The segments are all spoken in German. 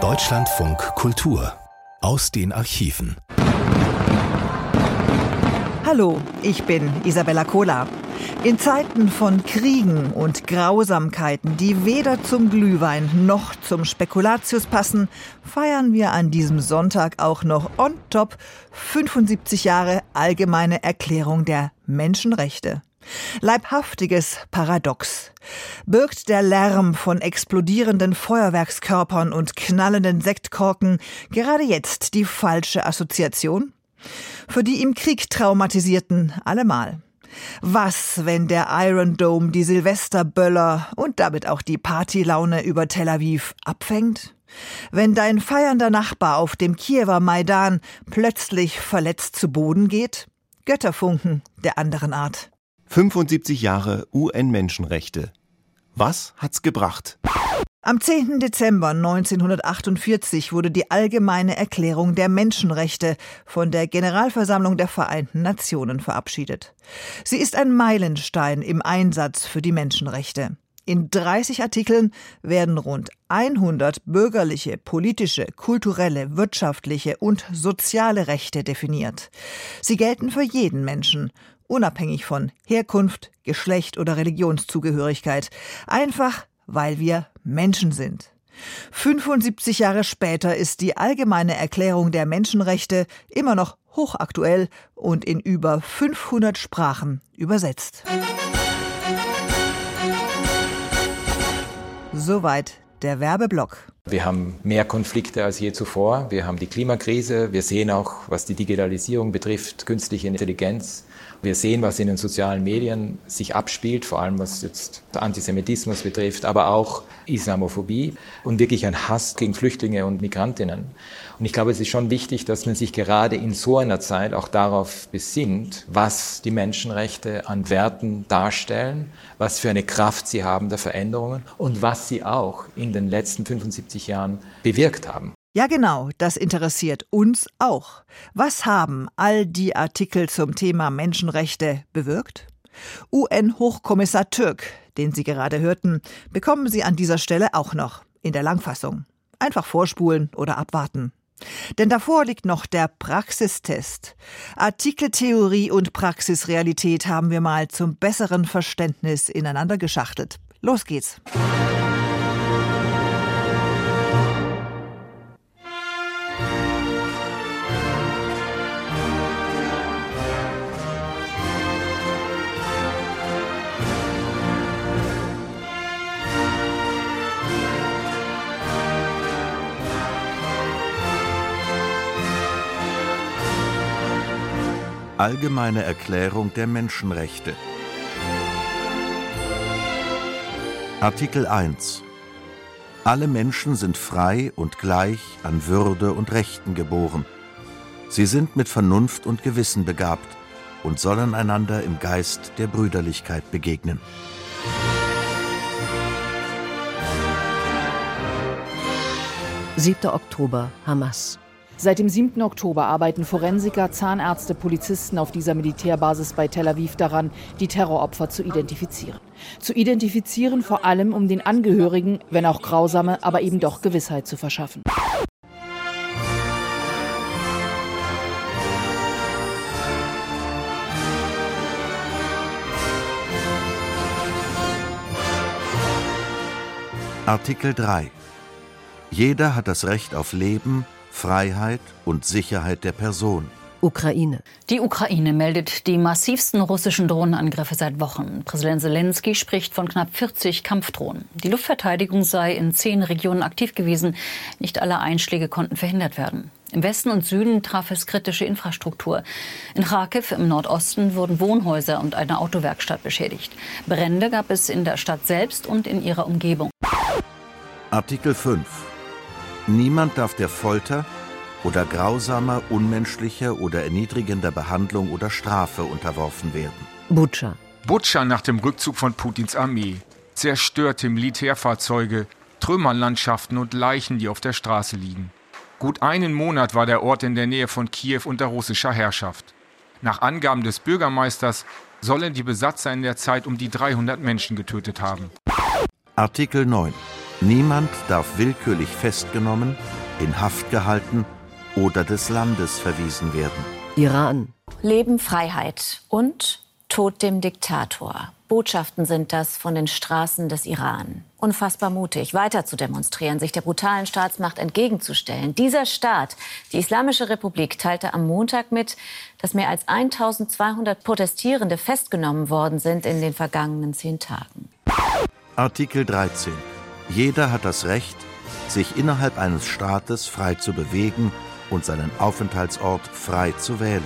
Deutschlandfunk Kultur aus den Archiven. Hallo, ich bin Isabella Kola. In Zeiten von Kriegen und Grausamkeiten, die weder zum Glühwein noch zum Spekulatius passen, feiern wir an diesem Sonntag auch noch on top 75 Jahre allgemeine Erklärung der Menschenrechte. Leibhaftiges Paradox. Birgt der Lärm von explodierenden Feuerwerkskörpern und knallenden Sektkorken gerade jetzt die falsche Assoziation? Für die im Krieg traumatisierten allemal. Was, wenn der Iron Dome die Silvesterböller und damit auch die Partylaune über Tel Aviv abfängt? Wenn dein feiernder Nachbar auf dem Kiewer Maidan plötzlich verletzt zu Boden geht? Götterfunken der anderen Art. 75 Jahre UN-Menschenrechte. Was hat's gebracht? Am 10. Dezember 1948 wurde die Allgemeine Erklärung der Menschenrechte von der Generalversammlung der Vereinten Nationen verabschiedet. Sie ist ein Meilenstein im Einsatz für die Menschenrechte. In 30 Artikeln werden rund 100 bürgerliche, politische, kulturelle, wirtschaftliche und soziale Rechte definiert. Sie gelten für jeden Menschen, unabhängig von Herkunft, Geschlecht oder Religionszugehörigkeit, einfach weil wir Menschen sind. 75 Jahre später ist die Allgemeine Erklärung der Menschenrechte immer noch hochaktuell und in über 500 Sprachen übersetzt. Soweit der Werbeblock. Wir haben mehr Konflikte als je zuvor. Wir haben die Klimakrise. Wir sehen auch, was die Digitalisierung betrifft, künstliche Intelligenz. Wir sehen, was in den sozialen Medien sich abspielt, vor allem was jetzt Antisemitismus betrifft, aber auch Islamophobie und wirklich ein Hass gegen Flüchtlinge und Migrantinnen. Und ich glaube, es ist schon wichtig, dass man sich gerade in so einer Zeit auch darauf besinnt, was die Menschenrechte an Werten darstellen, was für eine Kraft sie haben der Veränderungen und was sie auch in den letzten 75 Jahren bewirkt haben. Ja genau, das interessiert uns auch. Was haben all die Artikel zum Thema Menschenrechte bewirkt? UN-Hochkommissar Türk, den Sie gerade hörten, bekommen Sie an dieser Stelle auch noch in der Langfassung. Einfach vorspulen oder abwarten. Denn davor liegt noch der Praxistest. Artikeltheorie und Praxisrealität haben wir mal zum besseren Verständnis ineinander geschachtelt. Los geht's. Allgemeine Erklärung der Menschenrechte Artikel 1 Alle Menschen sind frei und gleich an Würde und Rechten geboren. Sie sind mit Vernunft und Gewissen begabt und sollen einander im Geist der Brüderlichkeit begegnen. 7. Oktober Hamas Seit dem 7. Oktober arbeiten Forensiker, Zahnärzte, Polizisten auf dieser Militärbasis bei Tel Aviv daran, die Terroropfer zu identifizieren. Zu identifizieren vor allem, um den Angehörigen, wenn auch grausame, aber eben doch Gewissheit zu verschaffen. Artikel 3 Jeder hat das Recht auf Leben, Freiheit und Sicherheit der Person. Ukraine. Die Ukraine meldet die massivsten russischen Drohnenangriffe seit Wochen. Präsident Zelensky spricht von knapp 40 Kampfdrohnen. Die Luftverteidigung sei in zehn Regionen aktiv gewesen. Nicht alle Einschläge konnten verhindert werden. Im Westen und Süden traf es kritische Infrastruktur. In Kharkiv im Nordosten wurden Wohnhäuser und eine Autowerkstatt beschädigt. Brände gab es in der Stadt selbst und in ihrer Umgebung. Artikel 5 Niemand darf der Folter oder grausamer, unmenschlicher oder erniedrigender Behandlung oder Strafe unterworfen werden. Butscha. Butscha nach dem Rückzug von Putins Armee. Zerstörte Militärfahrzeuge, Trümmerlandschaften und Leichen, die auf der Straße liegen. Gut einen Monat war der Ort in der Nähe von Kiew unter russischer Herrschaft. Nach Angaben des Bürgermeisters sollen die Besatzer in der Zeit um die 300 Menschen getötet haben. Artikel 9 Niemand darf willkürlich festgenommen, in Haft gehalten oder des Landes verwiesen werden. Iran. Leben, Freiheit und Tod dem Diktator. Botschaften sind das von den Straßen des Iran. Unfassbar mutig, weiter zu demonstrieren, sich der brutalen Staatsmacht entgegenzustellen. Dieser Staat, die Islamische Republik, teilte am Montag mit, dass mehr als 1200 Protestierende festgenommen worden sind in den vergangenen zehn Tagen. Artikel 13. Jeder hat das Recht, sich innerhalb eines Staates frei zu bewegen und seinen Aufenthaltsort frei zu wählen.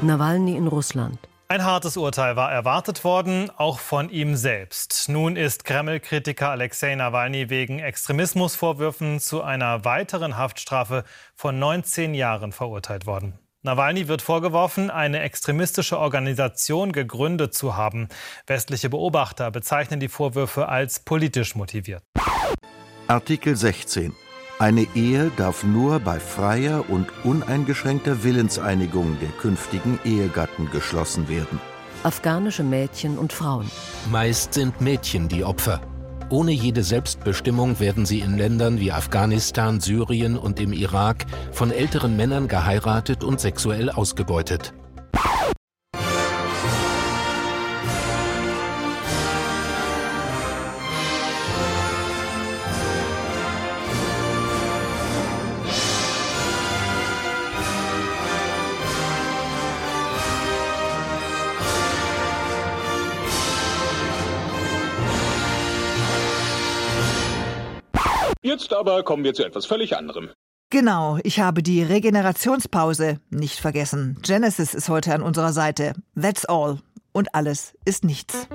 Nawalny in Russland. Ein hartes Urteil war erwartet worden, auch von ihm selbst. Nun ist Kreml-Kritiker Alexei Nawalny wegen Extremismusvorwürfen zu einer weiteren Haftstrafe von 19 Jahren verurteilt worden. Nawalny wird vorgeworfen, eine extremistische Organisation gegründet zu haben. Westliche Beobachter bezeichnen die Vorwürfe als politisch motiviert. Artikel 16. Eine Ehe darf nur bei freier und uneingeschränkter Willenseinigung der künftigen Ehegatten geschlossen werden. Afghanische Mädchen und Frauen. Meist sind Mädchen die Opfer. Ohne jede Selbstbestimmung werden sie in Ländern wie Afghanistan, Syrien und im Irak von älteren Männern geheiratet und sexuell ausgebeutet. Jetzt aber kommen wir zu etwas völlig anderem. Genau, ich habe die Regenerationspause nicht vergessen. Genesis ist heute an unserer Seite. That's all. Und alles ist nichts.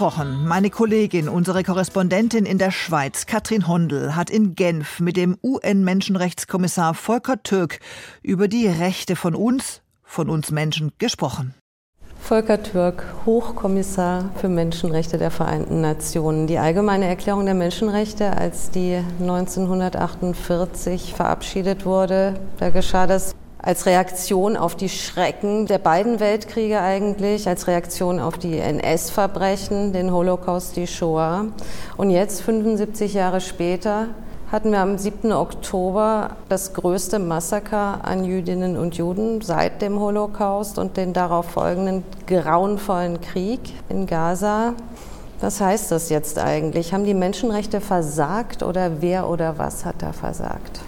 Wie versprochen, meine Kollegin, unsere Korrespondentin in der Schweiz, Katrin Hondel, hat in Genf mit dem UN-Menschenrechtskommissar Volker Türk über die Rechte von uns, von uns Menschen gesprochen. Volker Türk, Hochkommissar für Menschenrechte der Vereinten Nationen. Die Allgemeine Erklärung der Menschenrechte, als die 1948 verabschiedet wurde, da geschah das als Reaktion auf die Schrecken der beiden Weltkriege eigentlich, als Reaktion auf die NS-Verbrechen, den Holocaust, die Shoah. Und jetzt, 75 Jahre später, hatten wir am 7. Oktober das größte Massaker an Jüdinnen und Juden seit dem Holocaust und den darauf folgenden grauenvollen Krieg in Gaza. Was heißt das jetzt eigentlich? Haben die Menschenrechte versagt oder wer oder was hat da versagt?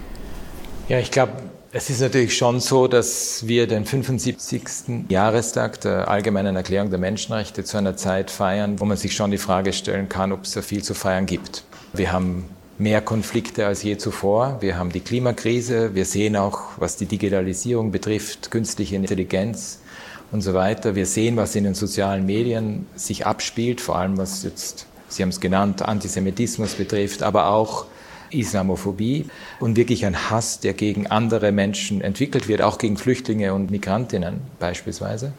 Ja, ich glaube, es ist natürlich schon so, dass wir den 75. Jahrestag der Allgemeinen Erklärung der Menschenrechte zu einer Zeit feiern, wo man sich schon die Frage stellen kann, ob es da viel zu feiern gibt. Wir haben mehr Konflikte als je zuvor. Wir haben die Klimakrise. Wir sehen auch, was die Digitalisierung betrifft, künstliche Intelligenz und so weiter. Wir sehen, was in den sozialen Medien sich abspielt, vor allem was jetzt, Sie haben es genannt, Antisemitismus betrifft, aber auch Islamophobie und wirklich ein Hass, der gegen andere Menschen entwickelt wird, auch gegen Flüchtlinge und Migrantinnen beispielsweise.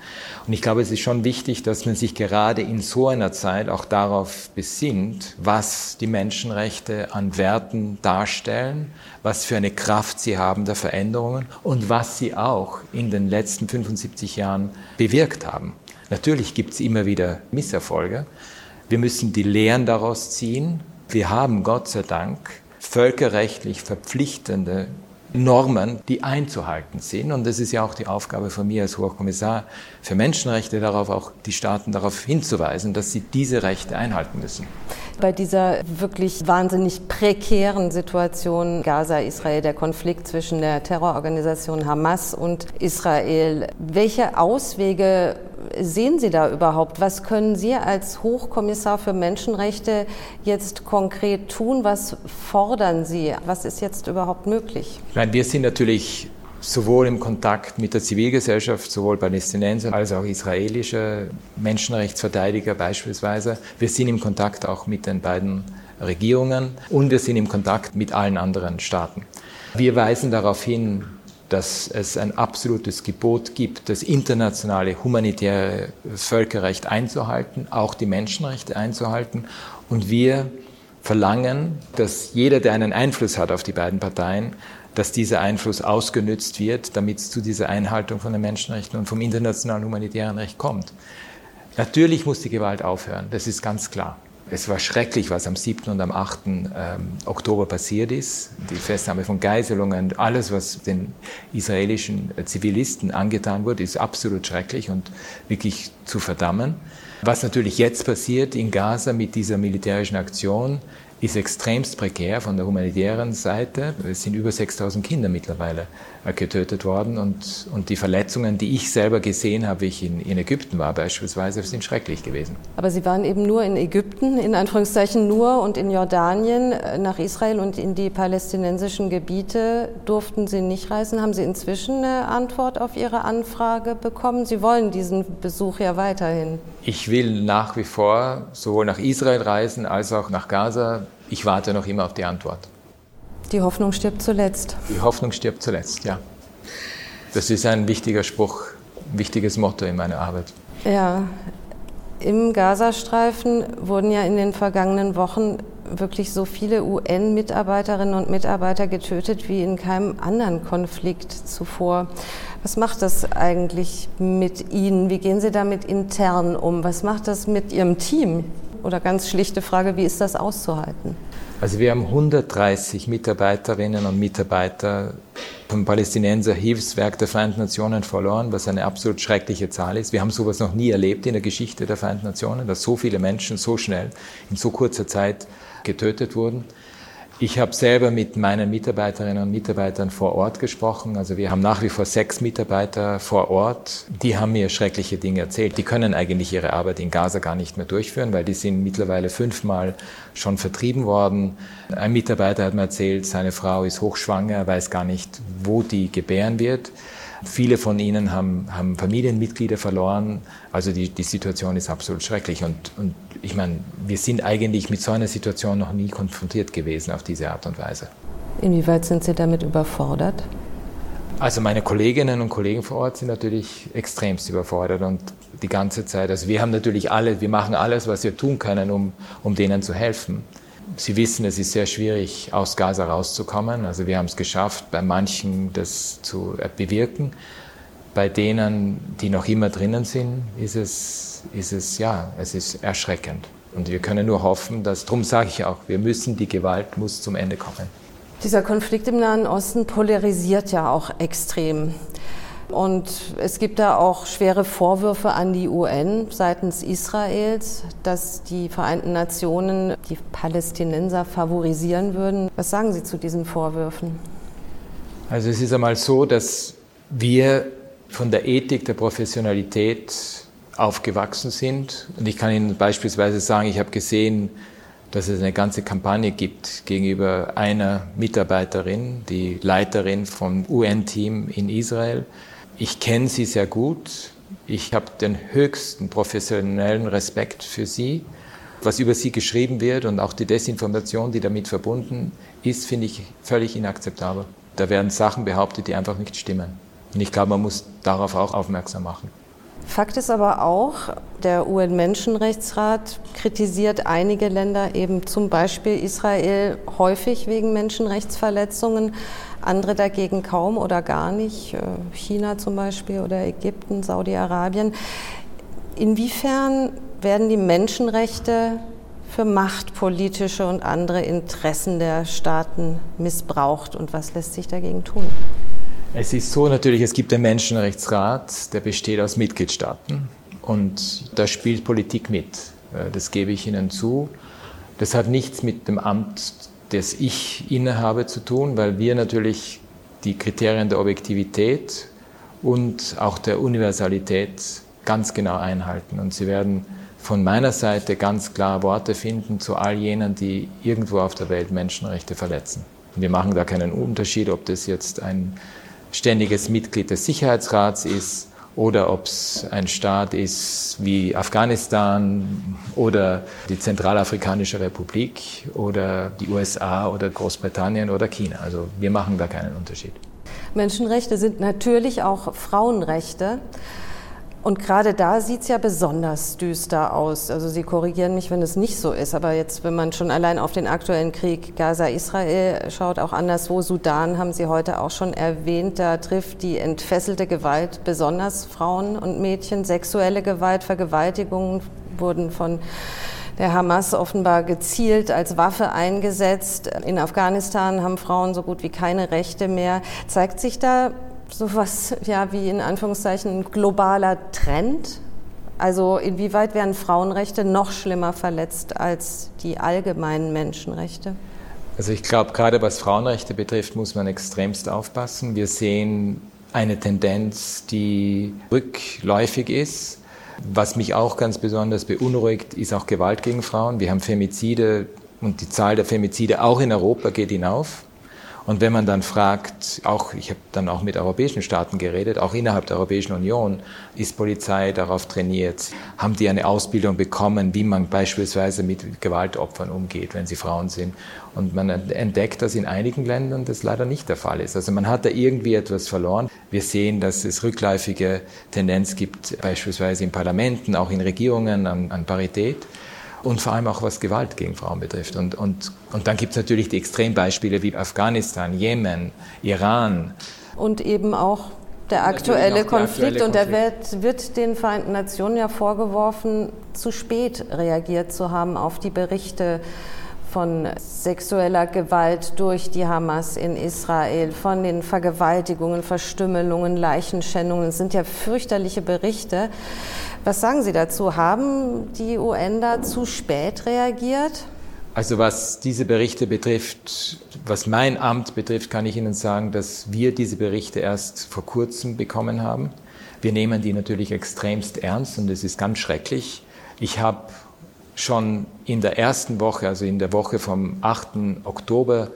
Und ich glaube, es ist schon wichtig, dass man sich gerade in so einer Zeit auch darauf besinnt, was die Menschenrechte an Werten darstellen, was für eine Kraft sie haben der Veränderungen und was sie auch in den letzten 75 Jahren bewirkt haben. Natürlich gibt es immer wieder Misserfolge. Wir müssen die Lehren daraus ziehen. Wir haben Gott sei Dank völkerrechtlich verpflichtende Normen, die einzuhalten sind. Und das ist ja auch die Aufgabe von mir als Hochkommissar für Menschenrechte, darauf auch die Staaten darauf hinzuweisen, dass sie diese Rechte einhalten müssen. Bei dieser wirklich wahnsinnig prekären Situation Gaza-Israel, der Konflikt zwischen der Terrororganisation Hamas und Israel, welche Auswege sehen Sie da überhaupt? Was können Sie als Hochkommissar für Menschenrechte jetzt konkret tun? Was fordern Sie? Was ist jetzt überhaupt möglich? Nein, wir sind natürlich sowohl im Kontakt mit der Zivilgesellschaft, sowohl Palästinenser als auch israelische Menschenrechtsverteidiger beispielsweise. Wir sind im Kontakt auch mit den beiden Regierungen und wir sind im Kontakt mit allen anderen Staaten. Wir weisen darauf hin, dass es ein absolutes Gebot gibt, das internationale humanitäre Völkerrecht einzuhalten, auch die Menschenrechte einzuhalten. Und wir verlangen, dass jeder, der einen Einfluss hat auf die beiden Parteien, dass dieser Einfluss ausgenützt wird, damit es zu dieser Einhaltung von den Menschenrechten und vom internationalen humanitären Recht kommt. Natürlich muss die Gewalt aufhören, das ist ganz klar. Es war schrecklich, was am 7. und am 8. Ähm, Oktober passiert ist. Die Festnahme von Geiselungen, alles, was den israelischen Zivilisten angetan wurde, ist absolut schrecklich und wirklich zu verdammen. Was natürlich jetzt passiert in Gaza mit dieser militärischen Aktion, ist extremst prekär von der humanitären Seite. Es sind über 6000 Kinder mittlerweile äh, getötet worden und, und die Verletzungen, die ich selber gesehen habe, wie ich in, in Ägypten war beispielsweise, sind schrecklich gewesen. Aber Sie waren eben nur in Ägypten, in Anführungszeichen nur, und in Jordanien. Nach Israel und in die palästinensischen Gebiete durften Sie nicht reisen. Haben Sie inzwischen eine Antwort auf Ihre Anfrage bekommen? Sie wollen diesen Besuch ja weiterhin. Ich will nach wie vor sowohl nach Israel reisen als auch nach Gaza. Ich warte noch immer auf die Antwort. Die Hoffnung stirbt zuletzt. Die Hoffnung stirbt zuletzt, ja. Das ist ein wichtiger Spruch, ein wichtiges Motto in meiner Arbeit. Ja, im Gazastreifen wurden ja in den vergangenen Wochen wirklich so viele UN-Mitarbeiterinnen und Mitarbeiter getötet wie in keinem anderen Konflikt zuvor. Was macht das eigentlich mit Ihnen? Wie gehen Sie damit intern um? Was macht das mit Ihrem Team? Oder ganz schlichte Frage, wie ist das auszuhalten? Also wir haben 130 Mitarbeiterinnen und Mitarbeiter vom Palästinenser Hilfswerk der Vereinten Nationen verloren, was eine absolut schreckliche Zahl ist. Wir haben sowas noch nie erlebt in der Geschichte der Vereinten Nationen, dass so viele Menschen so schnell in so kurzer Zeit getötet wurden. Ich habe selber mit meinen Mitarbeiterinnen und Mitarbeitern vor Ort gesprochen. Also wir haben nach wie vor sechs Mitarbeiter vor Ort. Die haben mir schreckliche Dinge erzählt. Die können eigentlich ihre Arbeit in Gaza gar nicht mehr durchführen, weil die sind mittlerweile fünfmal schon vertrieben worden. Ein Mitarbeiter hat mir erzählt, seine Frau ist hochschwanger, weiß gar nicht, wo die gebären wird. Viele von ihnen haben, haben Familienmitglieder verloren. Also die, die Situation ist absolut schrecklich. Und, und ich meine, wir sind eigentlich mit so einer Situation noch nie konfrontiert gewesen auf diese Art und Weise. Inwieweit sind Sie damit überfordert? Also meine Kolleginnen und Kollegen vor Ort sind natürlich extremst überfordert und die ganze Zeit. Also wir haben natürlich alle, wir machen alles, was wir tun können, um, um denen zu helfen. Sie wissen, es ist sehr schwierig, aus Gaza rauszukommen. Also wir haben es geschafft, bei manchen das zu bewirken. Bei denen, die noch immer drinnen sind, ist es, ist es, ja, es ist erschreckend. Und wir können nur hoffen, dass, darum sage ich auch, wir müssen, die Gewalt muss zum Ende kommen. Dieser Konflikt im Nahen Osten polarisiert ja auch extrem. Und es gibt da auch schwere Vorwürfe an die UN seitens Israels, dass die Vereinten Nationen die Palästinenser favorisieren würden. Was sagen Sie zu diesen Vorwürfen? Also es ist einmal so, dass wir von der Ethik der Professionalität aufgewachsen sind. Und ich kann Ihnen beispielsweise sagen, ich habe gesehen, dass es eine ganze Kampagne gibt gegenüber einer Mitarbeiterin, die Leiterin vom UN-Team in Israel, ich kenne sie sehr gut. Ich habe den höchsten professionellen Respekt für sie. Was über sie geschrieben wird und auch die Desinformation, die damit verbunden ist, finde ich völlig inakzeptabel. Da werden Sachen behauptet, die einfach nicht stimmen. Und ich glaube, man muss darauf auch aufmerksam machen. Fakt ist aber auch, der UN-Menschenrechtsrat kritisiert einige Länder, eben zum Beispiel Israel, häufig wegen Menschenrechtsverletzungen, andere dagegen kaum oder gar nicht, äh, China zum Beispiel oder Ägypten, Saudi-Arabien. Inwiefern werden die Menschenrechte für machtpolitische und andere Interessen der Staaten missbraucht und was lässt sich dagegen tun? Es ist so natürlich, es gibt den Menschenrechtsrat, der besteht aus Mitgliedstaaten und da spielt Politik mit. Äh, das gebe ich Ihnen zu. Das hat nichts mit dem Amt, das ich innehabe, zu tun, weil wir natürlich die Kriterien der Objektivität und auch der Universalität ganz genau einhalten. Und Sie werden von meiner Seite ganz klar Worte finden zu all jenen, die irgendwo auf der Welt Menschenrechte verletzen. Wir machen da keinen Unterschied, ob das jetzt ein ständiges Mitglied des Sicherheitsrats ist oder ob es ein Staat ist wie Afghanistan oder die Zentralafrikanische Republik oder die USA oder Großbritannien oder China. Also wir machen da keinen Unterschied. Menschenrechte sind natürlich auch Frauenrechte. Und gerade da sieht es ja besonders düster aus. Also Sie korrigieren mich, wenn es nicht so ist. Aber jetzt, wenn man schon allein auf den aktuellen Krieg Gaza-Israel schaut, auch anderswo, Sudan haben Sie heute auch schon erwähnt, da trifft die entfesselte Gewalt besonders Frauen und Mädchen. Sexuelle Gewalt, Vergewaltigungen wurden von der Hamas offenbar gezielt als Waffe eingesetzt. In Afghanistan haben Frauen so gut wie keine Rechte mehr. Zeigt sich da sowas ja wie in Anführungszeichen ein globaler Trend? Also inwieweit werden Frauenrechte noch schlimmer verletzt als die allgemeinen Menschenrechte? Also ich glaube, gerade was Frauenrechte betrifft, muss man extremst aufpassen. Wir sehen eine Tendenz, die rückläufig ist. Was mich auch ganz besonders beunruhigt, ist auch Gewalt gegen Frauen. Wir haben Femizide und die Zahl der Femizide auch in Europa geht hinauf. Und wenn man dann fragt, auch ich habe dann auch mit europäischen Staaten geredet, auch innerhalb der Europäischen Union, ist Polizei darauf trainiert, haben die eine Ausbildung bekommen, wie man beispielsweise mit Gewaltopfern umgeht, wenn sie Frauen sind. Und man entdeckt, dass in einigen Ländern das leider nicht der Fall ist. Also man hat da irgendwie etwas verloren. Wir sehen, dass es rückläufige Tendenz gibt, beispielsweise in Parlamenten, auch in Regierungen an, an Parität und vor allem auch was Gewalt gegen Frauen betrifft. Und, und, und dann gibt es natürlich die Extrembeispiele wie Afghanistan, Jemen, Iran. Und eben auch der aktuelle der Konflikt. aktuelle Und der wird, wird den Vereinten Nationen ja vorgeworfen, zu spät reagiert zu haben auf die Berichte von sexueller Gewalt durch die Hamas in Israel, von den Vergewaltigungen, Verstümmelungen, Leichenschändungen. Das sind ja fürchterliche Berichte. Was sagen Sie dazu? Haben die UN da zu spät reagiert? Also was diese Berichte betrifft, was mein Amt betrifft, kann ich Ihnen sagen, dass wir diese Berichte erst vor kurzem bekommen haben. Wir nehmen die natürlich extremst ernst und es ist ganz schrecklich. Ich habe schon in der ersten Woche, also in der Woche vom 8. Oktober,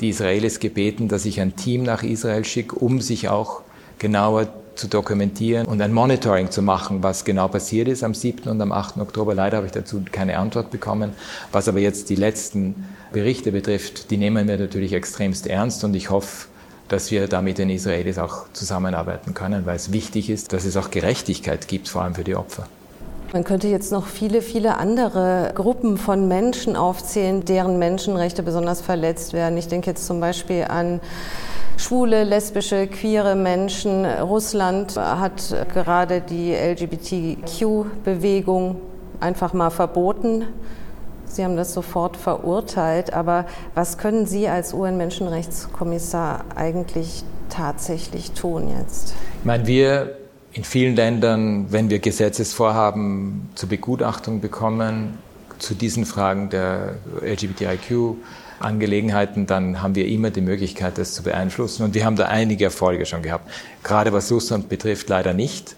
die Israelis gebeten, dass ich ein Team nach Israel schicke, um sich auch genauer zu dokumentieren und ein Monitoring zu machen, was genau passiert ist am 7. und am 8. Oktober. Leider habe ich dazu keine Antwort bekommen. Was aber jetzt die letzten Berichte betrifft, die nehmen wir natürlich extremst ernst und ich hoffe, dass wir da mit den Israelis auch zusammenarbeiten können, weil es wichtig ist, dass es auch Gerechtigkeit gibt, vor allem für die Opfer. Man könnte jetzt noch viele, viele andere Gruppen von Menschen aufzählen, deren Menschenrechte besonders verletzt werden. Ich denke jetzt zum Beispiel an schwule, lesbische, queere Menschen. Russland hat gerade die LGBTQ-Bewegung einfach mal verboten. Sie haben das sofort verurteilt. Aber was können Sie als UN-Menschenrechtskommissar eigentlich tatsächlich tun jetzt? Ich meine, wir in vielen Ländern, wenn wir Gesetzesvorhaben zur Begutachtung bekommen, zu diesen Fragen der LGBTIQ-Angelegenheiten, dann haben wir immer die Möglichkeit, das zu beeinflussen. Und wir haben da einige Erfolge schon gehabt. Gerade was Russland betrifft, leider nicht.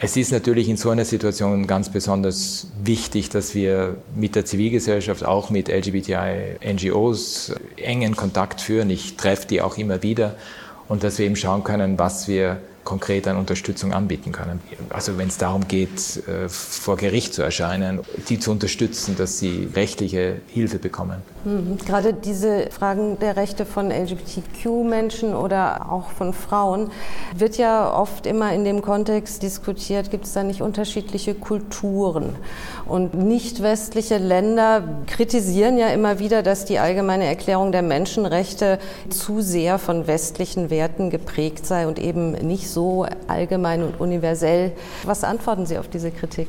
Es ist natürlich in so einer Situation ganz besonders wichtig, dass wir mit der Zivilgesellschaft, auch mit LGBTI-NGOs engen Kontakt führen. Ich treffe die auch immer wieder und dass wir eben schauen können, was wir konkret an Unterstützung anbieten können. Also wenn es darum geht, äh, vor Gericht zu erscheinen, die zu unterstützen, dass sie rechtliche Hilfe bekommen. Mhm. Gerade diese Fragen der Rechte von LGBTQ-Menschen oder auch von Frauen wird ja oft immer in dem Kontext diskutiert, gibt es da nicht unterschiedliche Kulturen? Und nicht westliche Länder kritisieren ja immer wieder, dass die allgemeine Erklärung der Menschenrechte zu sehr von westlichen Werten geprägt sei und eben nicht so allgemein und universell. Was antworten Sie auf diese Kritik?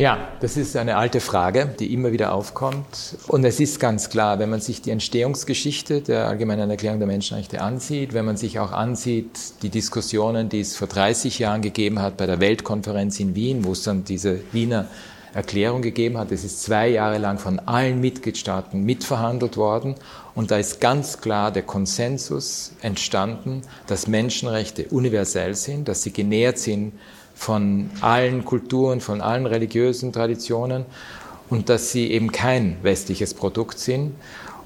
Ja, das ist eine alte Frage, die immer wieder aufkommt. Und es ist ganz klar, wenn man sich die Entstehungsgeschichte der Allgemeinen Erklärung der Menschenrechte ansieht, wenn man sich auch ansieht, die Diskussionen, die es vor 30 Jahren gegeben hat bei der Weltkonferenz in Wien, wo es dann diese Wiener Erklärung gegeben hat. Es ist zwei Jahre lang von allen Mitgliedstaaten mitverhandelt worden und da ist ganz klar der Konsensus entstanden, dass Menschenrechte universell sind, dass sie genährt sind von allen Kulturen, von allen religiösen Traditionen und dass sie eben kein westliches Produkt sind.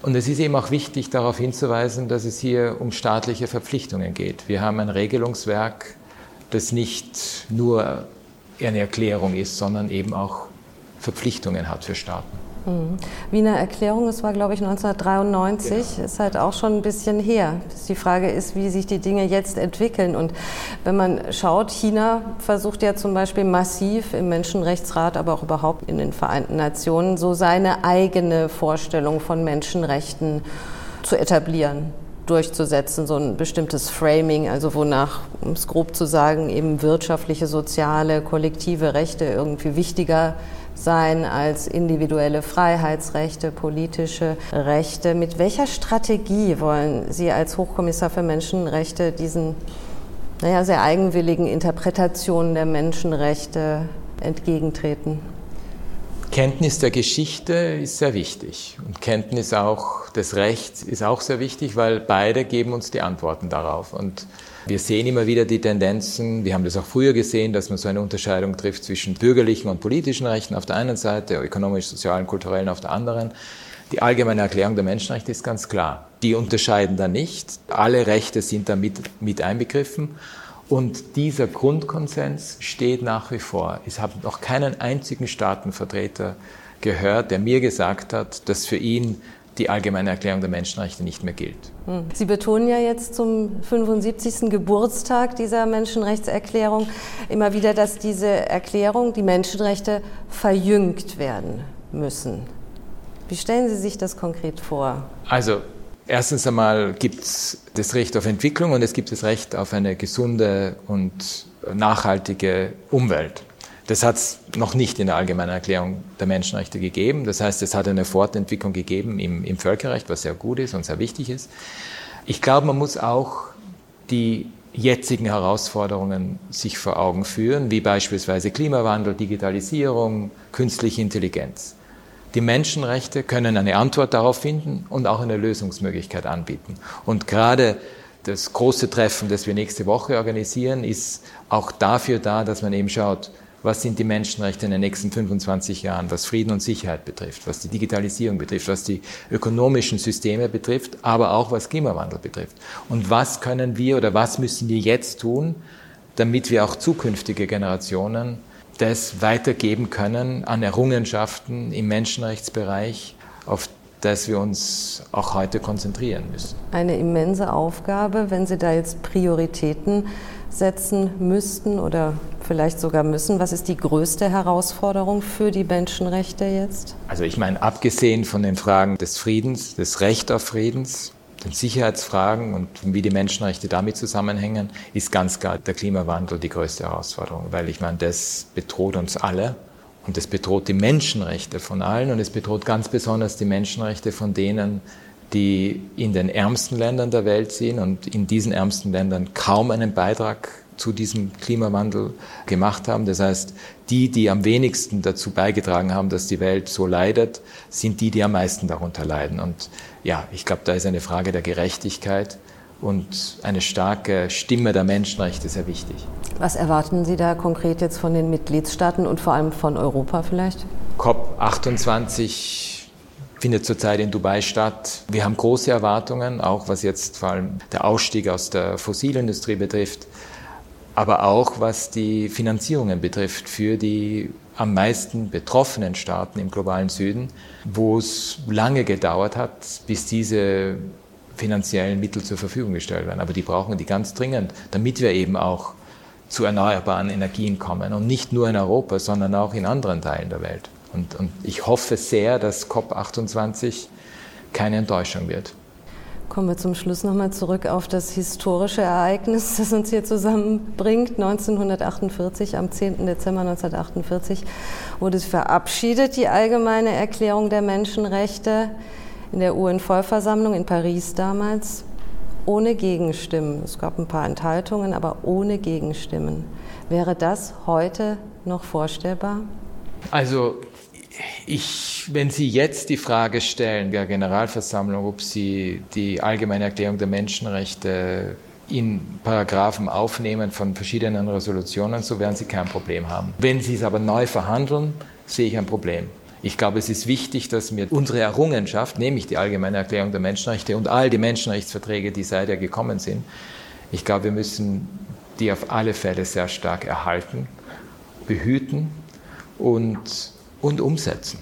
Und es ist eben auch wichtig, darauf hinzuweisen, dass es hier um staatliche Verpflichtungen geht. Wir haben ein Regelungswerk, das nicht nur eine Erklärung ist, sondern eben auch Verpflichtungen hat für Staaten. Mhm. Wiener Erklärung, das war glaube ich 1993, genau. ist halt auch schon ein bisschen her. Die Frage ist, wie sich die Dinge jetzt entwickeln. Und wenn man schaut, China versucht ja zum Beispiel massiv im Menschenrechtsrat, aber auch überhaupt in den Vereinten Nationen so seine eigene Vorstellung von Menschenrechten zu etablieren durchzusetzen, so ein bestimmtes Framing, also wonach, um es grob zu sagen, eben wirtschaftliche, soziale, kollektive Rechte irgendwie wichtiger sind sein als individuelle Freiheitsrechte, politische Rechte. Mit welcher Strategie wollen Sie als Hochkommissar für Menschenrechte diesen naja, sehr eigenwilligen Interpretationen der Menschenrechte entgegentreten? Kenntnis der Geschichte ist sehr wichtig und Kenntnis auch des Rechts ist auch sehr wichtig, weil beide geben uns die Antworten darauf. Und wir sehen immer wieder die Tendenzen, wir haben das auch früher gesehen, dass man so eine Unterscheidung trifft zwischen bürgerlichen und politischen Rechten auf der einen Seite, ökonomisch, sozialen, kulturellen auf der anderen. Die allgemeine Erklärung der Menschenrechte ist ganz klar. Die unterscheiden da nicht. Alle Rechte sind da mit, mit einbegriffen. Und dieser Grundkonsens steht nach wie vor. Ich habe noch keinen einzigen Staatenvertreter gehört, der mir gesagt hat, dass für ihn die allgemeine Erklärung der Menschenrechte nicht mehr gilt. Hm. Sie betonen ja jetzt zum 75. Geburtstag dieser Menschenrechtserklärung immer wieder, dass diese Erklärung, die Menschenrechte verjüngt werden müssen. Wie stellen Sie sich das konkret vor? Also erstens einmal gibt es das Recht auf Entwicklung und es gibt das Recht auf eine gesunde und nachhaltige Umwelt. Das hat es noch nicht in der Allgemeinen Erklärung der Menschenrechte gegeben. Das heißt, es hat eine Fortentwicklung gegeben im, im Völkerrecht, was sehr gut ist und sehr wichtig ist. Ich glaube, man muss auch die jetzigen Herausforderungen sich vor Augen führen, wie beispielsweise Klimawandel, Digitalisierung, künstliche Intelligenz. Die Menschenrechte können eine Antwort darauf finden und auch eine Lösungsmöglichkeit anbieten. Und gerade das große Treffen, das wir nächste Woche organisieren, ist auch dafür da, dass man eben schaut, was sind die Menschenrechte in den nächsten 25 Jahren, was Frieden und Sicherheit betrifft, was die Digitalisierung betrifft, was die ökonomischen Systeme betrifft, aber auch was Klimawandel betrifft. Und was können wir oder was müssen wir jetzt tun, damit wir auch zukünftige Generationen das weitergeben können an Errungenschaften im Menschenrechtsbereich, auf das wir uns auch heute konzentrieren müssen. Eine immense Aufgabe, wenn Sie da jetzt Prioritäten setzen müssten oder vielleicht sogar müssen? Was ist die größte Herausforderung für die Menschenrechte jetzt? Also ich meine, abgesehen von den Fragen des Friedens, des Recht auf Friedens, den Sicherheitsfragen und wie die Menschenrechte damit zusammenhängen, ist ganz klar der Klimawandel die größte Herausforderung, weil ich meine, das bedroht uns alle und es bedroht die Menschenrechte von allen und es bedroht ganz besonders die Menschenrechte von denen, die in den ärmsten Ländern der Welt sind und in diesen ärmsten Ländern kaum einen Beitrag zu diesem Klimawandel gemacht haben. Das heißt, die, die am wenigsten dazu beigetragen haben, dass die Welt so leidet, sind die, die am meisten darunter leiden. Und ja, ich glaube, da ist eine Frage der Gerechtigkeit und eine starke Stimme der Menschenrechte sehr wichtig. Was erwarten Sie da konkret jetzt von den Mitgliedstaaten und vor allem von Europa vielleicht? COP 28 findet zurzeit in Dubai statt. Wir haben große Erwartungen, auch was jetzt vor allem der Ausstieg aus der Fossilindustrie betrifft, aber auch was die Finanzierungen betrifft für die am meisten betroffenen Staaten im globalen Süden, wo es lange gedauert hat, bis diese finanziellen Mittel zur Verfügung gestellt werden. Aber die brauchen die ganz dringend, damit wir eben auch zu erneuerbaren Energien kommen. Und nicht nur in Europa, sondern auch in anderen Teilen der Welt. Und, und ich hoffe sehr, dass COP28 keine Enttäuschung wird. Kommen wir zum Schluss nochmal zurück auf das historische Ereignis, das uns hier zusammenbringt. 1948, am 10. Dezember 1948, wurde verabschiedet, die Allgemeine Erklärung der Menschenrechte in der UN-Vollversammlung in Paris damals, ohne Gegenstimmen. Es gab ein paar Enthaltungen, aber ohne Gegenstimmen. Wäre das heute noch vorstellbar? Also ich, wenn Sie jetzt die Frage stellen der Generalversammlung, ob sie die allgemeine Erklärung der Menschenrechte in Paragraphen aufnehmen von verschiedenen Resolutionen, so werden sie kein Problem haben. Wenn sie es aber neu verhandeln, sehe ich ein Problem. Ich glaube, es ist wichtig, dass wir unsere Errungenschaft, nämlich die Allgemeine Erklärung der Menschenrechte und all die Menschenrechtsverträge, die seither gekommen sind, ich glaube, wir müssen die auf alle Fälle sehr stark erhalten, behüten und, und umsetzen.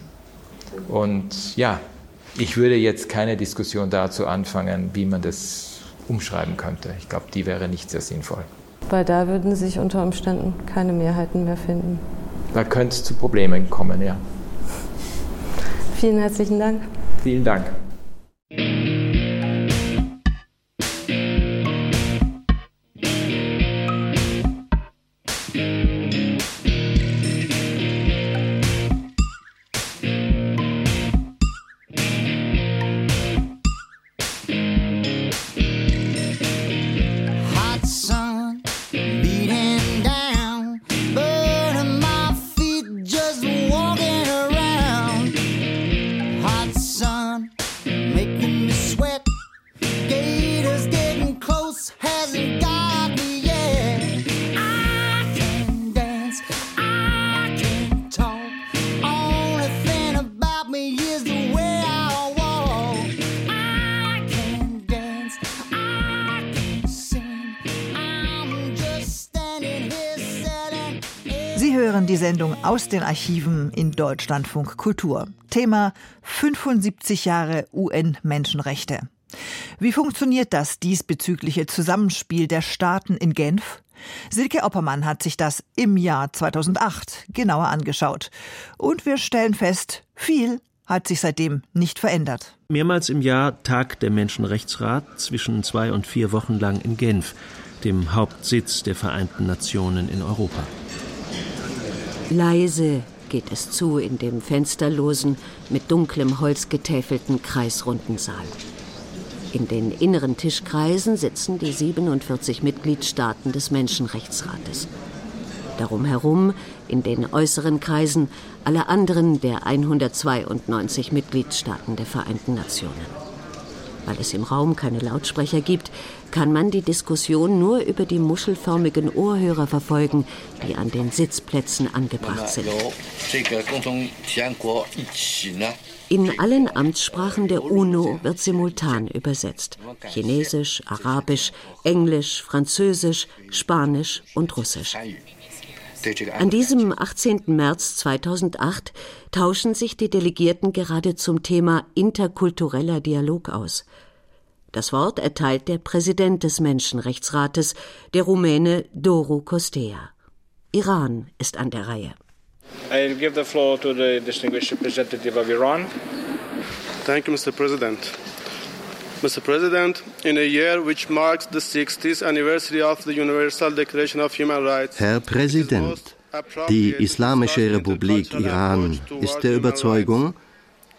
Und ja, ich würde jetzt keine Diskussion dazu anfangen, wie man das umschreiben könnte. Ich glaube, die wäre nicht sehr sinnvoll. Weil da würden sich unter Umständen keine Mehrheiten mehr finden. Da könnte es zu Problemen kommen, ja. Vielen herzlichen Dank. Vielen Dank. Sie hören die Sendung aus den Archiven in Deutschlandfunk Kultur. Thema 75 Jahre UN-Menschenrechte. Wie funktioniert das diesbezügliche Zusammenspiel der Staaten in Genf? Silke Oppermann hat sich das im Jahr 2008 genauer angeschaut. Und wir stellen fest, viel hat sich seitdem nicht verändert. Mehrmals im Jahr tagt der Menschenrechtsrat zwischen zwei und vier Wochen lang in Genf, dem Hauptsitz der Vereinten Nationen in Europa. Leise geht es zu in dem fensterlosen, mit dunklem Holz getäfelten kreisrunden Saal. In den inneren Tischkreisen sitzen die 47 Mitgliedstaaten des Menschenrechtsrates. Darum herum, in den äußeren Kreisen, alle anderen der 192 Mitgliedstaaten der Vereinten Nationen. Weil es im Raum keine Lautsprecher gibt, kann man die Diskussion nur über die muschelförmigen Ohrhörer verfolgen, die an den Sitzplätzen angebracht sind. In allen Amtssprachen der UNO wird simultan übersetzt. Chinesisch, Arabisch, Englisch, Französisch, Spanisch und Russisch. An diesem 18. März 2008 tauschen sich die Delegierten gerade zum Thema interkultureller Dialog aus. Das Wort erteilt der Präsident des Menschenrechtsrates, der Rumäne Doru Kostea. Iran ist an der Reihe. I give the floor to the distinguished representative of Iran. Thank you, Mr. President. Mr. President, in a year which marks the 60th anniversary of the Universal Declaration of Human Rights, Herr Präsident, die Islamische Republik Iran ist der Überzeugung,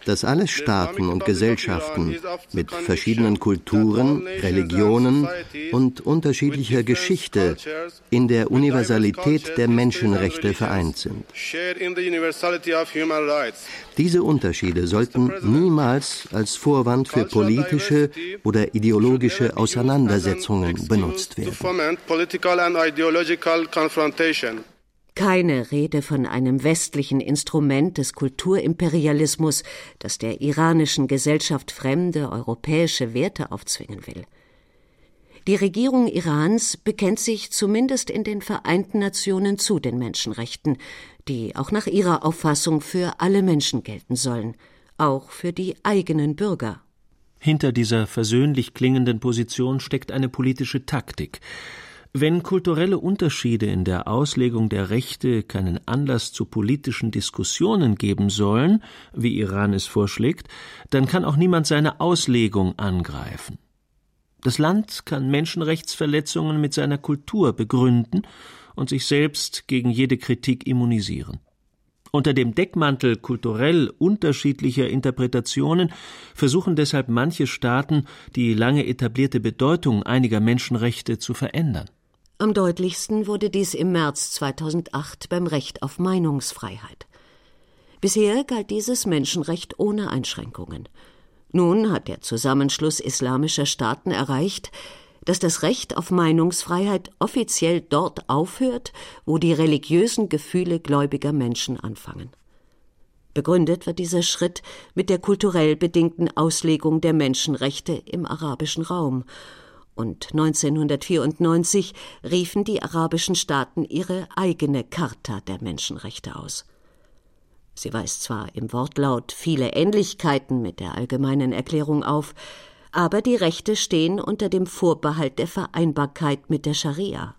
dass alle Staaten und Gesellschaften mit verschiedenen Kulturen, Religionen und unterschiedlicher Geschichte in der Universalität der Menschenrechte vereint sind. Diese Unterschiede sollten niemals als Vorwand für politische oder ideologische Auseinandersetzungen benutzt werden. Keine Rede von einem westlichen Instrument des Kulturimperialismus, das der iranischen Gesellschaft fremde europäische Werte aufzwingen will. Die Regierung Irans bekennt sich zumindest in den Vereinten Nationen zu den Menschenrechten, die auch nach ihrer Auffassung für alle Menschen gelten sollen, auch für die eigenen Bürger. Hinter dieser versöhnlich klingenden Position steckt eine politische Taktik. Wenn kulturelle Unterschiede in der Auslegung der Rechte keinen Anlass zu politischen Diskussionen geben sollen, wie Iran es vorschlägt, dann kann auch niemand seine Auslegung angreifen. Das Land kann Menschenrechtsverletzungen mit seiner Kultur begründen und sich selbst gegen jede Kritik immunisieren. Unter dem Deckmantel kulturell unterschiedlicher Interpretationen versuchen deshalb manche Staaten, die lange etablierte Bedeutung einiger Menschenrechte zu verändern. Am deutlichsten wurde dies im März 2008 beim Recht auf Meinungsfreiheit. Bisher galt dieses Menschenrecht ohne Einschränkungen. Nun hat der Zusammenschluss islamischer Staaten erreicht, dass das Recht auf Meinungsfreiheit offiziell dort aufhört, wo die religiösen Gefühle gläubiger Menschen anfangen. Begründet wird dieser Schritt mit der kulturell bedingten Auslegung der Menschenrechte im arabischen Raum. Und 1994 riefen die arabischen Staaten ihre eigene Charta der Menschenrechte aus. Sie weist zwar im Wortlaut viele Ähnlichkeiten mit der allgemeinen Erklärung auf, aber die Rechte stehen unter dem Vorbehalt der Vereinbarkeit mit der Scharia.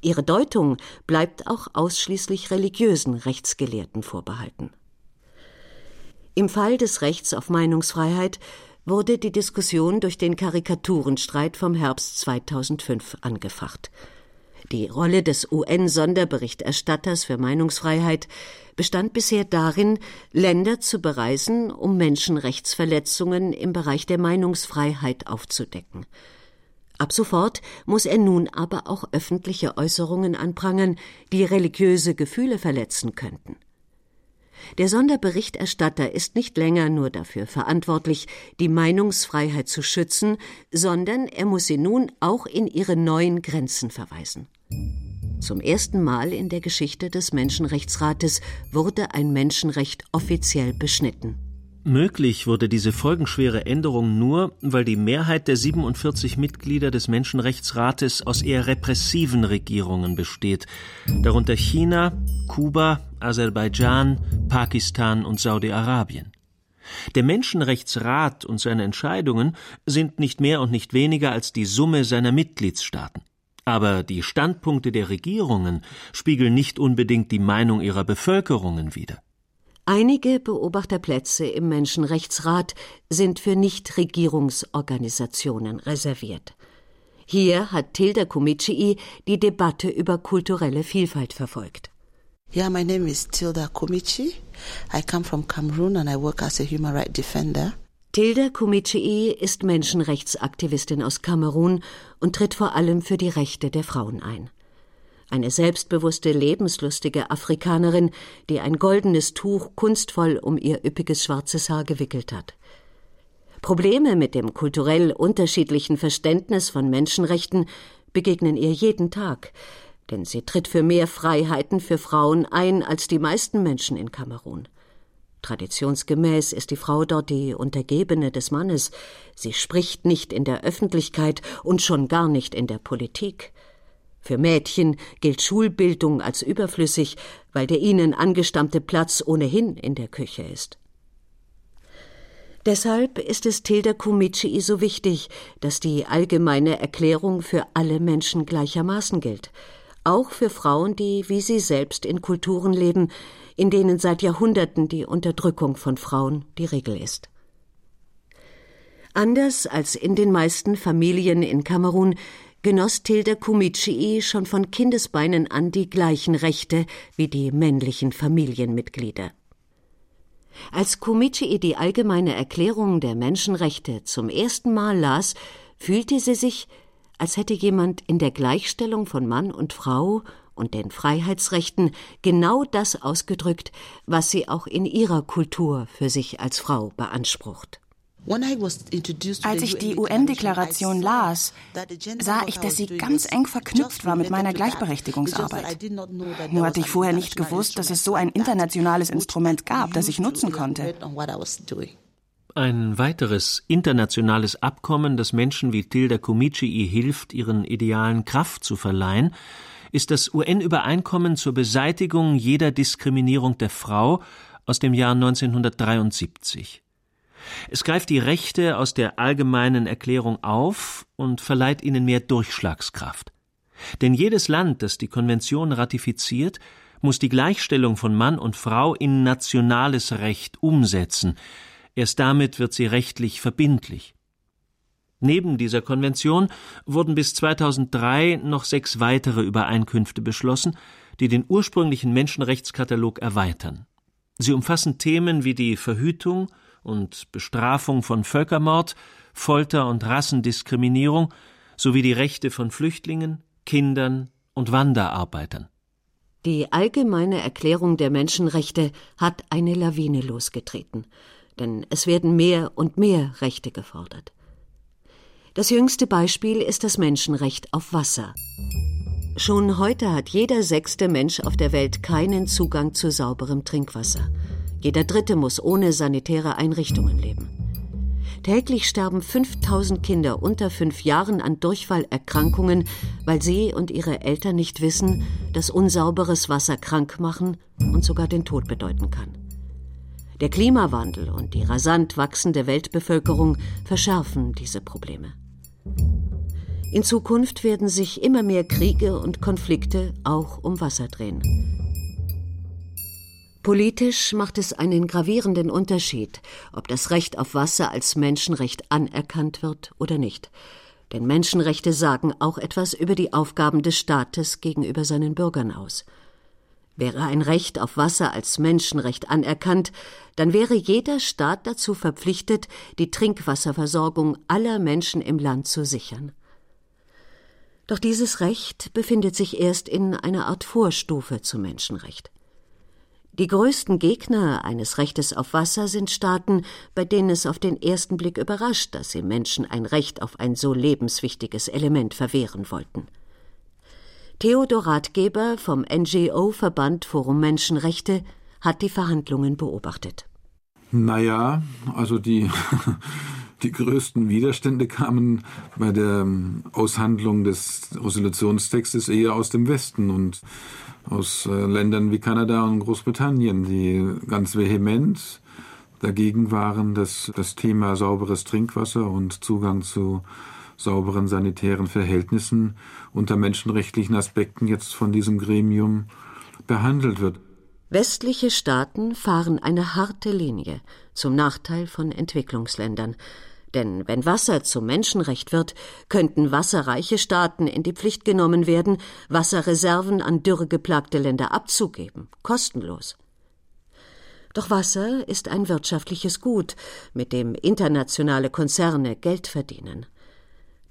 Ihre Deutung bleibt auch ausschließlich religiösen Rechtsgelehrten vorbehalten. Im Fall des Rechts auf Meinungsfreiheit wurde die Diskussion durch den Karikaturenstreit vom Herbst 2005 angefacht. Die Rolle des UN-Sonderberichterstatters für Meinungsfreiheit bestand bisher darin, Länder zu bereisen, um Menschenrechtsverletzungen im Bereich der Meinungsfreiheit aufzudecken. Ab sofort muss er nun aber auch öffentliche Äußerungen anprangern, die religiöse Gefühle verletzen könnten. Der Sonderberichterstatter ist nicht länger nur dafür verantwortlich, die Meinungsfreiheit zu schützen, sondern er muss sie nun auch in ihre neuen Grenzen verweisen. Zum ersten Mal in der Geschichte des Menschenrechtsrates wurde ein Menschenrecht offiziell beschnitten. Möglich wurde diese folgenschwere Änderung nur, weil die Mehrheit der 47 Mitglieder des Menschenrechtsrates aus eher repressiven Regierungen besteht, darunter China, Kuba, Aserbaidschan, Pakistan und Saudi-Arabien. Der Menschenrechtsrat und seine Entscheidungen sind nicht mehr und nicht weniger als die Summe seiner Mitgliedstaaten. Aber die Standpunkte der Regierungen spiegeln nicht unbedingt die Meinung ihrer Bevölkerungen wider. Einige Beobachterplätze im Menschenrechtsrat sind für Nichtregierungsorganisationen reserviert. Hier hat Tilda Kumicii die Debatte über kulturelle Vielfalt verfolgt. Yeah, my name is Tilda Kumichi. I come from Cameroon and I work as a human rights defender. Tilda Kumicii ist Menschenrechtsaktivistin aus Kamerun und tritt vor allem für die Rechte der Frauen ein. Eine selbstbewusste, lebenslustige Afrikanerin, die ein goldenes Tuch kunstvoll um ihr üppiges schwarzes Haar gewickelt hat. Probleme mit dem kulturell unterschiedlichen Verständnis von Menschenrechten begegnen ihr jeden Tag, denn sie tritt für mehr Freiheiten für Frauen ein als die meisten Menschen in Kamerun. Traditionsgemäß ist die Frau dort die Untergebene des Mannes. Sie spricht nicht in der Öffentlichkeit und schon gar nicht in der Politik. Für Mädchen gilt Schulbildung als überflüssig, weil der ihnen angestammte Platz ohnehin in der Küche ist. Deshalb ist es Tilda Kumicii so wichtig, dass die allgemeine Erklärung für alle Menschen gleichermaßen gilt, auch für Frauen, die wie sie selbst in Kulturen leben, in denen seit Jahrhunderten die Unterdrückung von Frauen die Regel ist. Anders als in den meisten Familien in Kamerun genoss Tilda Kumicii schon von Kindesbeinen an die gleichen Rechte wie die männlichen Familienmitglieder. Als Kumicii die allgemeine Erklärung der Menschenrechte zum ersten Mal las, fühlte sie sich, als hätte jemand in der Gleichstellung von Mann und Frau und den Freiheitsrechten genau das ausgedrückt, was sie auch in ihrer Kultur für sich als Frau beansprucht. Als ich die UN-Deklaration las, sah ich, dass sie ganz eng verknüpft war mit meiner Gleichberechtigungsarbeit. Nur hatte ich vorher nicht gewusst, dass es so ein internationales Instrument gab, das ich nutzen konnte. Ein weiteres internationales Abkommen, das Menschen wie Tilda Kumicii hilft, ihren Idealen Kraft zu verleihen, ist das UN-Übereinkommen zur Beseitigung jeder Diskriminierung der Frau aus dem Jahr 1973. Es greift die Rechte aus der allgemeinen Erklärung auf und verleiht ihnen mehr Durchschlagskraft. Denn jedes Land, das die Konvention ratifiziert, muss die Gleichstellung von Mann und Frau in nationales Recht umsetzen. Erst damit wird sie rechtlich verbindlich. Neben dieser Konvention wurden bis 2003 noch sechs weitere Übereinkünfte beschlossen, die den ursprünglichen Menschenrechtskatalog erweitern. Sie umfassen Themen wie die Verhütung und Bestrafung von Völkermord, Folter und Rassendiskriminierung sowie die Rechte von Flüchtlingen, Kindern und Wanderarbeitern. Die allgemeine Erklärung der Menschenrechte hat eine Lawine losgetreten, denn es werden mehr und mehr Rechte gefordert. Das jüngste Beispiel ist das Menschenrecht auf Wasser. Schon heute hat jeder sechste Mensch auf der Welt keinen Zugang zu sauberem Trinkwasser. Jeder dritte muss ohne sanitäre Einrichtungen leben. Täglich sterben 5000 Kinder unter fünf Jahren an Durchfallerkrankungen, weil sie und ihre Eltern nicht wissen, dass unsauberes Wasser krank machen und sogar den Tod bedeuten kann. Der Klimawandel und die rasant wachsende Weltbevölkerung verschärfen diese Probleme. In Zukunft werden sich immer mehr Kriege und Konflikte auch um Wasser drehen. Politisch macht es einen gravierenden Unterschied, ob das Recht auf Wasser als Menschenrecht anerkannt wird oder nicht. Denn Menschenrechte sagen auch etwas über die Aufgaben des Staates gegenüber seinen Bürgern aus. Wäre ein Recht auf Wasser als Menschenrecht anerkannt, dann wäre jeder Staat dazu verpflichtet, die Trinkwasserversorgung aller Menschen im Land zu sichern. Doch dieses Recht befindet sich erst in einer Art Vorstufe zum Menschenrecht. Die größten Gegner eines Rechtes auf Wasser sind Staaten, bei denen es auf den ersten Blick überrascht, dass sie Menschen ein Recht auf ein so lebenswichtiges Element verwehren wollten. Theodor Ratgeber vom NGO-Verband Forum Menschenrechte hat die Verhandlungen beobachtet. Naja, also die, die größten Widerstände kamen bei der Aushandlung des Resolutionstextes eher aus dem Westen und aus äh, Ländern wie Kanada und Großbritannien, die ganz vehement dagegen waren, dass das Thema sauberes Trinkwasser und Zugang zu sauberen sanitären Verhältnissen unter menschenrechtlichen Aspekten jetzt von diesem Gremium behandelt wird. Westliche Staaten fahren eine harte Linie zum Nachteil von Entwicklungsländern, denn wenn Wasser zum Menschenrecht wird, könnten wasserreiche Staaten in die Pflicht genommen werden, Wasserreserven an dürregeplagte Länder abzugeben, kostenlos. Doch Wasser ist ein wirtschaftliches Gut, mit dem internationale Konzerne Geld verdienen.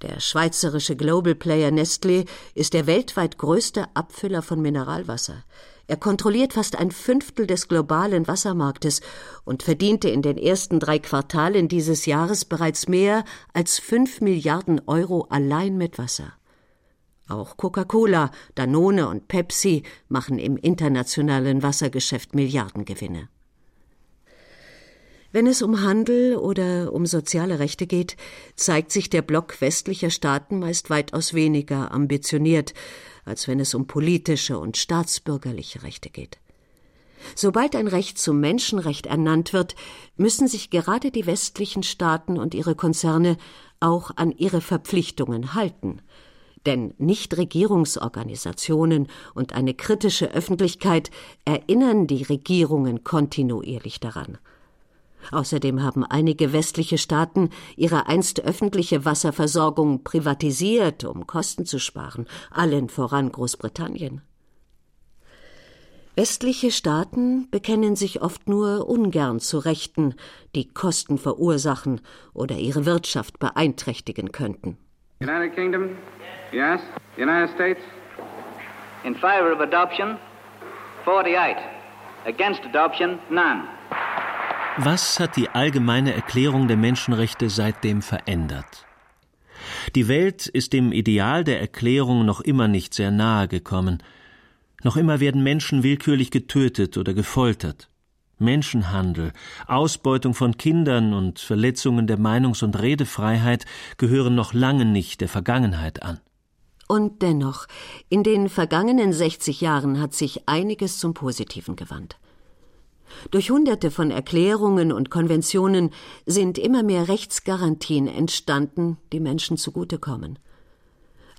Der schweizerische Global Player Nestlé ist der weltweit größte Abfüller von Mineralwasser. Er kontrolliert fast ein Fünftel des globalen Wassermarktes und verdiente in den ersten drei Quartalen dieses Jahres bereits mehr als fünf Milliarden Euro allein mit Wasser. Auch Coca-Cola, Danone und Pepsi machen im internationalen Wassergeschäft Milliardengewinne. Wenn es um Handel oder um soziale Rechte geht, zeigt sich der Block westlicher Staaten meist weitaus weniger ambitioniert, als wenn es um politische und staatsbürgerliche Rechte geht. Sobald ein Recht zum Menschenrecht ernannt wird, müssen sich gerade die westlichen Staaten und ihre Konzerne auch an ihre Verpflichtungen halten. Denn Nichtregierungsorganisationen und eine kritische Öffentlichkeit erinnern die Regierungen kontinuierlich daran. Außerdem haben einige westliche Staaten ihre einst öffentliche Wasserversorgung privatisiert, um Kosten zu sparen, allen voran Großbritannien. Westliche Staaten bekennen sich oft nur ungern zu Rechten, die Kosten verursachen oder ihre Wirtschaft beeinträchtigen könnten. United Kingdom? Yes. United States? In favor of adoption, 48. Against adoption, none. Was hat die allgemeine Erklärung der Menschenrechte seitdem verändert? Die Welt ist dem Ideal der Erklärung noch immer nicht sehr nahe gekommen. Noch immer werden Menschen willkürlich getötet oder gefoltert. Menschenhandel, Ausbeutung von Kindern und Verletzungen der Meinungs- und Redefreiheit gehören noch lange nicht der Vergangenheit an. Und dennoch, in den vergangenen 60 Jahren hat sich einiges zum Positiven gewandt. Durch Hunderte von Erklärungen und Konventionen sind immer mehr Rechtsgarantien entstanden, die Menschen zugutekommen.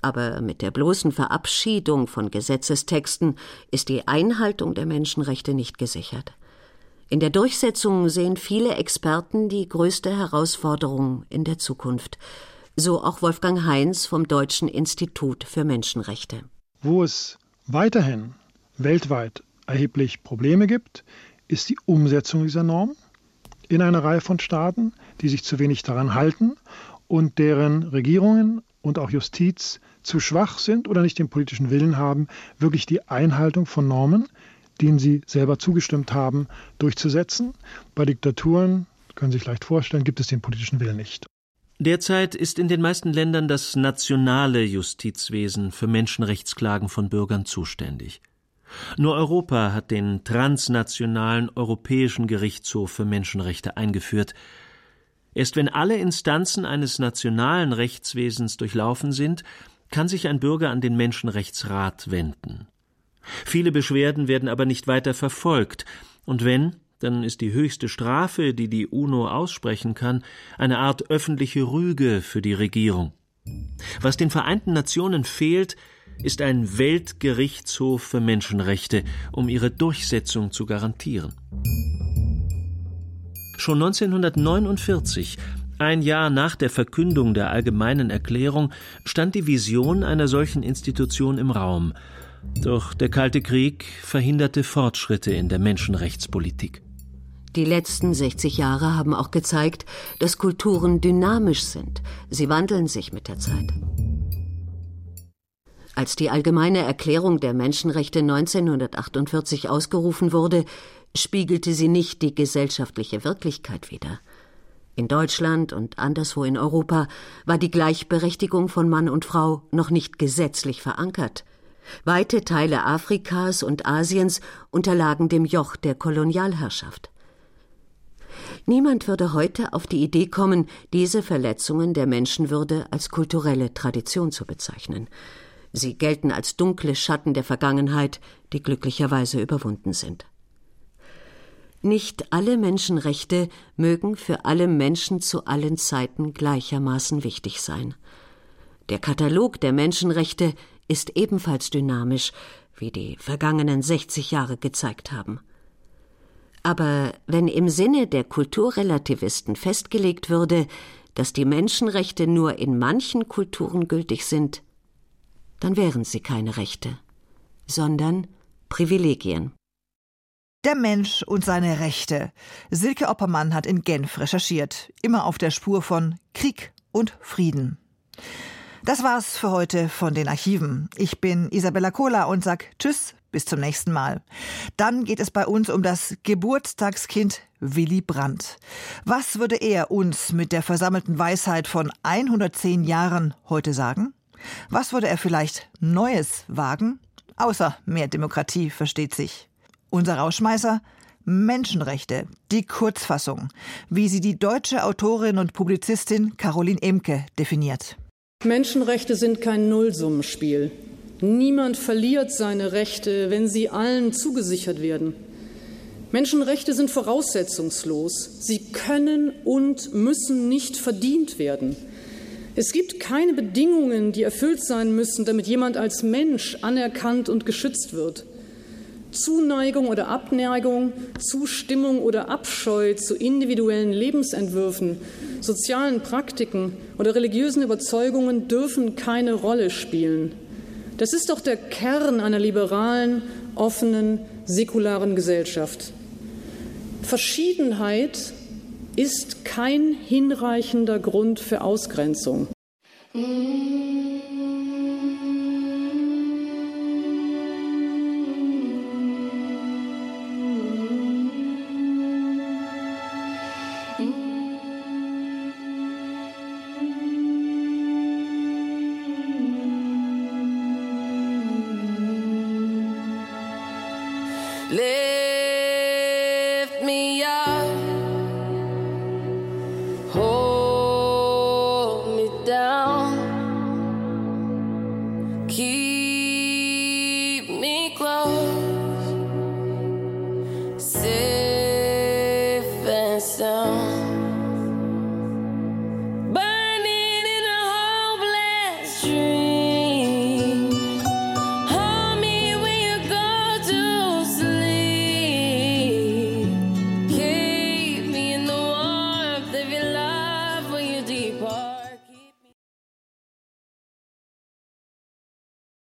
Aber mit der bloßen Verabschiedung von Gesetzestexten ist die Einhaltung der Menschenrechte nicht gesichert. In der Durchsetzung sehen viele Experten die größte Herausforderung in der Zukunft. So auch Wolfgang Heinz vom Deutschen Institut für Menschenrechte. Wo es weiterhin weltweit erheblich Probleme gibt, ist die Umsetzung dieser Norm in einer Reihe von Staaten, die sich zu wenig daran halten und deren Regierungen und auch Justiz zu schwach sind oder nicht den politischen Willen haben, wirklich die Einhaltung von Normen, denen sie selber zugestimmt haben, durchzusetzen. Bei Diktaturen, können Sie sich leicht vorstellen, gibt es den politischen Willen nicht. Derzeit ist in den meisten Ländern das nationale Justizwesen für Menschenrechtsklagen von Bürgern zuständig. Nur Europa hat den transnationalen Europäischen Gerichtshof für Menschenrechte eingeführt. Erst wenn alle Instanzen eines nationalen Rechtswesens durchlaufen sind, kann sich ein Bürger an den Menschenrechtsrat wenden. Viele Beschwerden werden aber nicht weiter verfolgt, und wenn, dann ist die höchste Strafe, die die UNO aussprechen kann, eine Art öffentliche Rüge für die Regierung. Was den Vereinten Nationen fehlt, ist ein Weltgerichtshof für Menschenrechte, um ihre Durchsetzung zu garantieren. Schon 1949, ein Jahr nach der Verkündung der allgemeinen Erklärung, stand die Vision einer solchen Institution im Raum. Doch der Kalte Krieg verhinderte Fortschritte in der Menschenrechtspolitik. Die letzten 60 Jahre haben auch gezeigt, dass Kulturen dynamisch sind. Sie wandeln sich mit der Zeit. Als die Allgemeine Erklärung der Menschenrechte 1948 ausgerufen wurde, spiegelte sie nicht die gesellschaftliche Wirklichkeit wider. In Deutschland und anderswo in Europa war die Gleichberechtigung von Mann und Frau noch nicht gesetzlich verankert. Weite Teile Afrikas und Asiens unterlagen dem Joch der Kolonialherrschaft. Niemand würde heute auf die Idee kommen, diese Verletzungen der Menschenwürde als kulturelle Tradition zu bezeichnen. Sie gelten als dunkle Schatten der Vergangenheit, die glücklicherweise überwunden sind. Nicht alle Menschenrechte mögen für alle Menschen zu allen Zeiten gleichermaßen wichtig sein. Der Katalog der Menschenrechte ist ebenfalls dynamisch, wie die vergangenen 60 Jahre gezeigt haben. Aber wenn im Sinne der Kulturrelativisten festgelegt würde, dass die Menschenrechte nur in manchen Kulturen gültig sind, dann wären sie keine Rechte, sondern Privilegien. Der Mensch und seine Rechte. Silke Oppermann hat in Genf recherchiert, immer auf der Spur von Krieg und Frieden. Das war's für heute von den Archiven. Ich bin Isabella Kohler und sag Tschüss, bis zum nächsten Mal. Dann geht es bei uns um das Geburtstagskind Willy Brandt. Was würde er uns mit der versammelten Weisheit von 110 Jahren heute sagen? Was würde er vielleicht Neues wagen? Außer mehr Demokratie, versteht sich. Unser Rauschmeißer? Menschenrechte, die Kurzfassung, wie sie die deutsche Autorin und Publizistin Caroline Emke definiert. Menschenrechte sind kein Nullsummenspiel. Niemand verliert seine Rechte, wenn sie allen zugesichert werden. Menschenrechte sind voraussetzungslos. Sie können und müssen nicht verdient werden. Es gibt keine Bedingungen, die erfüllt sein müssen, damit jemand als Mensch anerkannt und geschützt wird. Zuneigung oder Abneigung, Zustimmung oder Abscheu zu individuellen Lebensentwürfen, sozialen Praktiken oder religiösen Überzeugungen dürfen keine Rolle spielen. Das ist doch der Kern einer liberalen, offenen, säkularen Gesellschaft. Verschiedenheit ist kein hinreichender Grund für Ausgrenzung. Lift